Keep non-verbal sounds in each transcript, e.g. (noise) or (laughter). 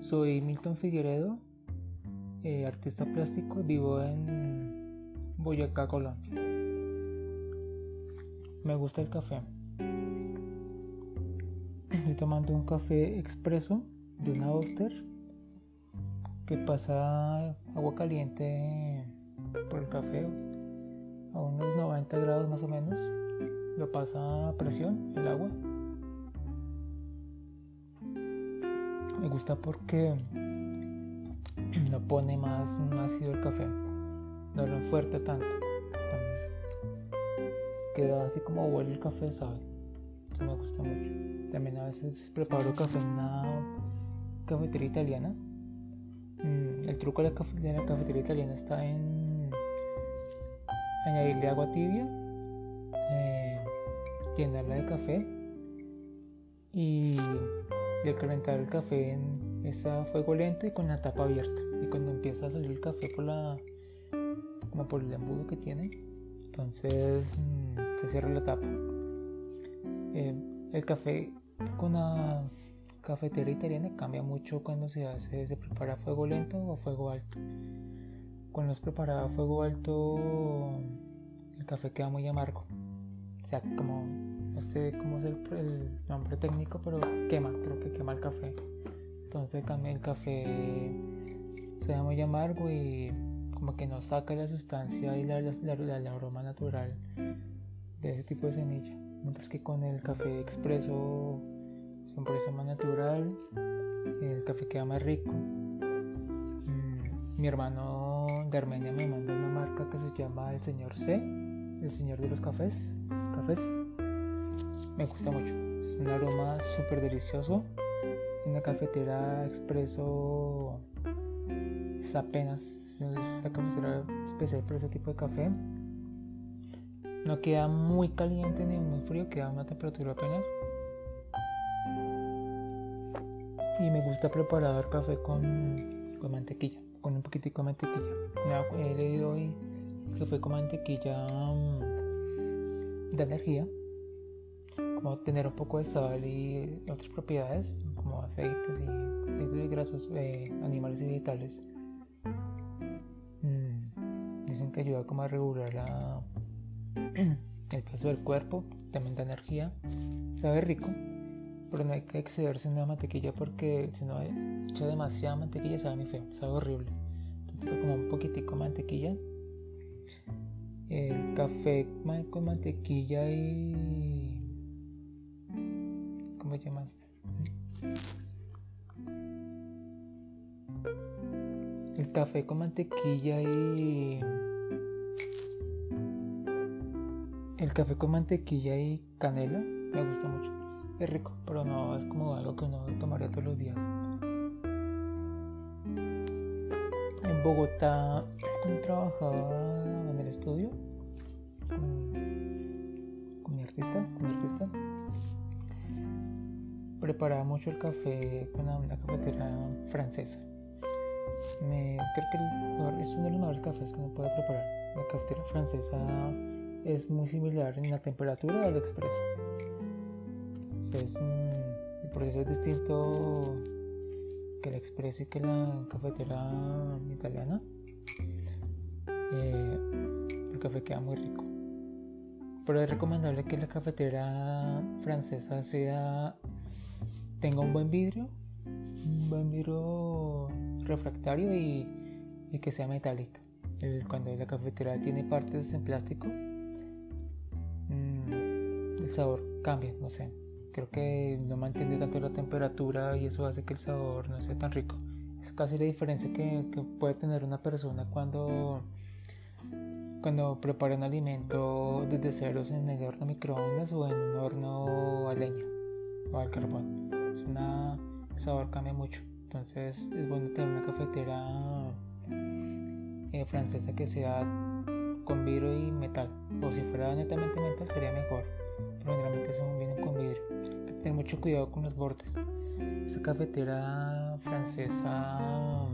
soy Milton Figueredo, eh, artista plástico, vivo en Boyacá, Colombia. Me gusta el café. Estoy tomando un café expreso de una Oster que pasa agua caliente por el café a unos 90 grados más o menos. Lo pasa a presión el agua Me gusta porque no pone más ácido el café, no lo fuerte tanto. Entonces queda así como huele el café, ¿sabe? Eso me gusta mucho. También a veces preparo café en una cafetería italiana. Mm, el truco de la, cafetería italiana está en añadirle agua tibia, eh, llenarla de café y y al calentar el café en esa fuego lento y con la tapa abierta. Y cuando empieza a salir el café por la como por el embudo que tiene, entonces mm, se cierra la tapa. Eh, el café con la cafetera italiana cambia mucho cuando se hace, se prepara a fuego lento o a fuego alto. Cuando es preparado a fuego alto, el café queda muy amargo. O sea, como no sé cómo es el, nombre técnico, pero quema, creo que quema el café. Entonces el café se da muy amargo y como que no saca la sustancia y la, la, aroma natural de ese tipo de semilla. Mientras que con el café expreso es un proceso más natural, el café queda más rico. Mm, mi hermano de Armenia me mandó una marca que se llama El Señor C, el Señor de los Cafés. Cafés me gusta mucho. Es un aroma súper delicioso. En la cafetera expreso es apenas la cafetera especial para ese tipo de café. No queda muy caliente ni muy frío, queda a una temperatura apenas. Y me gusta preparar café con, con mantequilla, con un poquitico de mantequilla. He leído hoy café con mantequilla mm, de energía tener un poco de sal y otras propiedades como aceites y aceites grasos eh, animales y vegetales. Mm, dicen que ayuda como a regular (clears throat) el peso del cuerpo también da energía sabe rico pero no hay que excederse en la mantequilla porque si no echa demasiada mantequilla sabe muy feo sabe horrible. Entonces como un poquitico de mantequilla. El café con mantequilla y ¿Cómo llamaste? El café con mantequilla y... El café con mantequilla y canela me gusta mucho. Es rico, pero no es como algo que uno tomaría todos los días. En Bogotá, trabajaba en el estudio con mi artista, con mi artista, preparaba mucho el café con una, cafetera francesa. Creo que es uno de los mejores cafés que uno puede preparar. La cafetera francesa es muy similar en la temperatura al expreso. el proceso es distinto que el expreso y que la cafetera italiana. Eh, el café queda muy rico. Pero es recomendable que la cafetera francesa sea tenga un buen vidrio, un buen vidrio refractario y, que sea metálico. cuando la cafetera tiene partes en plástico, mm, el sabor cambia, no sé. Creo que no mantiene tanto la temperatura y eso hace que el sabor no sea tan rico. Es casi la diferencia que, puede tener una persona cuando, cuando prepara un alimento desde ceros en el horno microondas o en un horno a leña o al carbón una, el sabor cambia mucho. Entonces es bueno tener una cafetera eh, francesa que sea con vidrio y metal. O si fuera netamente metal sería mejor. Pero generalmente son vienen con vidrio. Hay que tener mucho cuidado con los bordes. Esa cafetera francesa,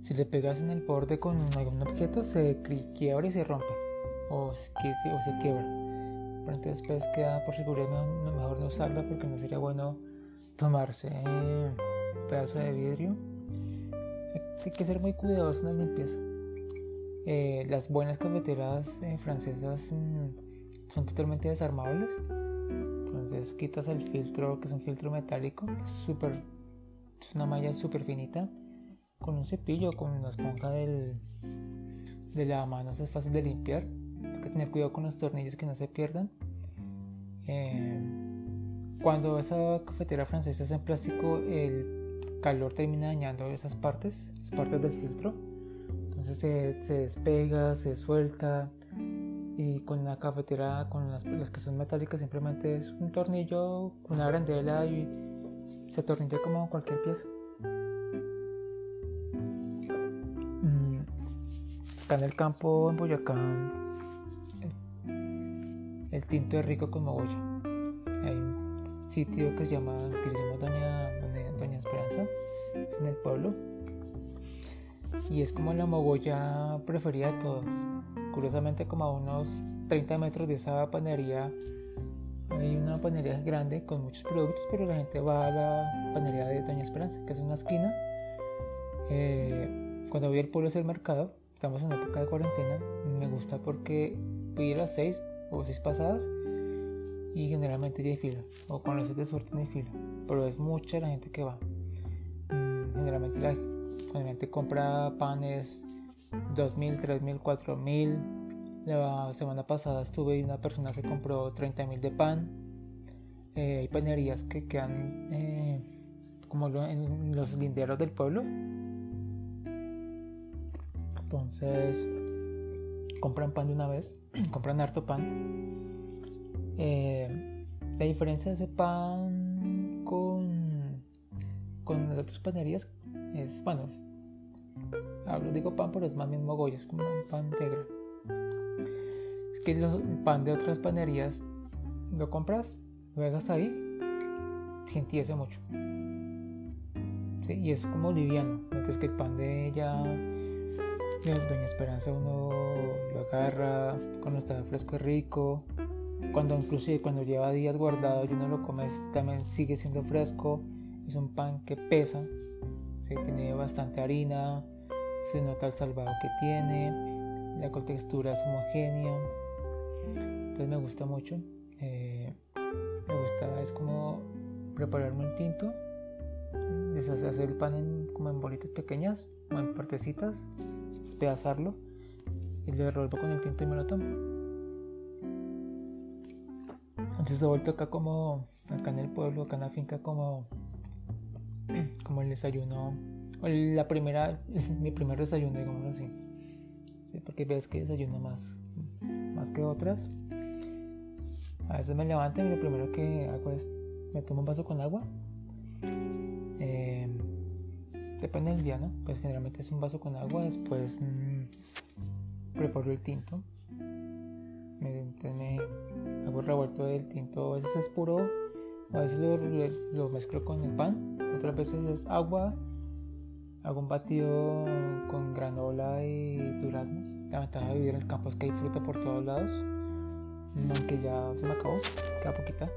si le pegas en el borde con algún objeto, se quiebra y se rompe. O se quiebra pero entonces queda por seguridad mejor no usarla porque no sería bueno tomarse pedazo de vidrio. Hay que ser muy cuidadoso en la limpieza. Eh, las buenas cafeteras eh, francesas mm, son totalmente desarmables. Entonces quitas el filtro, que es un filtro metálico, es súper, es una malla súper finita. Con un cepillo, con una esponja del, de la mano es fácil de limpiar. Que tener cuidado con los tornillos que no se pierdan. Eh, cuando esa cafetera francesa es en plástico, el calor termina dañando esas partes, las partes del filtro. Entonces se, se despega, se suelta. Y con la cafetera, con las, las, que son metálicas, simplemente es un tornillo, una arandela y se atornilla como cualquier pieza. Mm, acá en el campo, en Boyacá, el, tinto es rico con mogolla. Hay un sitio que se llama, que Doña, Doña Esperanza, es en el pueblo. Y es como la mogolla preferida de todos. Curiosamente, como a unos 30 metros de esa panería, hay una panería grande con muchos productos, pero la gente va a la panería de Doña Esperanza, que es una esquina. Eh, cuando voy al pueblo hacer el mercado, estamos en época de cuarentena, me gusta porque voy a las 6 o 6 pasadas y generalmente ya hay fila, o con los de suerte no hay fila, pero es mucha la gente que va. Mm, generalmente la, gente compra panes 2.000, 3.000, 4.000. La semana pasada estuve y una persona se compró 30.000 de pan. Eh, hay panerías que quedan eh, como en los linderos del pueblo. Entonces compran pan de una vez, (clears throat) compran harto pan eh, la diferencia de ese pan con, con otras panerías es, bueno, hablo, digo pan, pero es más bien mogolla, es como un pan negro. Es que el pan de otras panerías lo compras, lo dejas ahí, se mucho. Y es como liviano, entonces que el pan de ella, Doña Esperanza, uno lo agarra cuando está fresco y rico. Cuando inclusive cuando lleva días guardado y uno lo come también sigue siendo fresco. Es un pan que pesa ¿sí? tiene bastante harina se nota el salvado que tiene la textura es homogénea. Entonces me gusta mucho eh, me gusta es como prepararme un tinto deshacer el pan en, como en bolitas pequeñas o en partecitas despedazarlo y lo revuelvo con el tinto y me lo tomo entonces ha vuelto acá como, acá en el pueblo, acá en la finca, como, (clears throat) como el desayuno, la primera, (laughs) mi primer desayuno, digamos así. Sí, porque ves que desayuno más, más que otras. A veces me levanto y lo primero que hago es, me tomo un vaso con agua. Eh, depende del día, ¿no? Pues generalmente es un vaso con agua, después mmm, preparo el tinto. Me, hago revuelto del tinto, a veces es puro, a veces lo, mezclo con el pan, otras veces es agua, hago un batido con granola y duraznos. La ventaja de vivir en el campo es que hay fruta por todos lados, aunque ya se me acabó, queda poquita.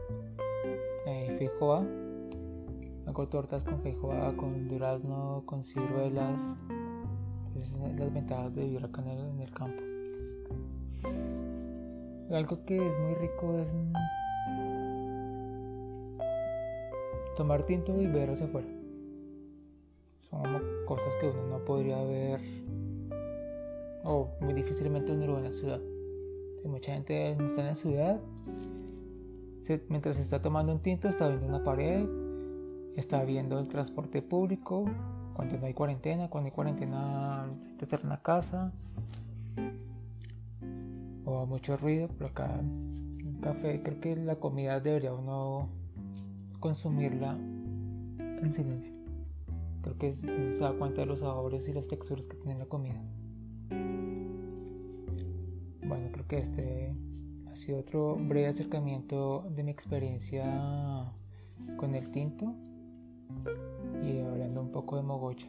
Eh, feijoa, hago tortas con feijoa, con durazno, con ciruelas. Es una las ventajas de vivir acá en el campo. Algo que es muy rico es tomar tinto y ver hacia afuera. Son cosas que uno no podría ver o muy difícilmente uno lo ve en la ciudad. Si mucha gente está en la ciudad, mientras está tomando un tinto está viendo una pared, está viendo el transporte público, cuando no hay cuarentena, cuando hay cuarentena está en la casa, o mucho ruido, pero acá un café creo que la comida debería uno consumirla en silencio. Creo que se da cuenta de los sabores y las texturas que tiene la comida. Bueno, creo que este ha sido otro breve acercamiento de mi experiencia con el tinto y hablando un poco de mogocha.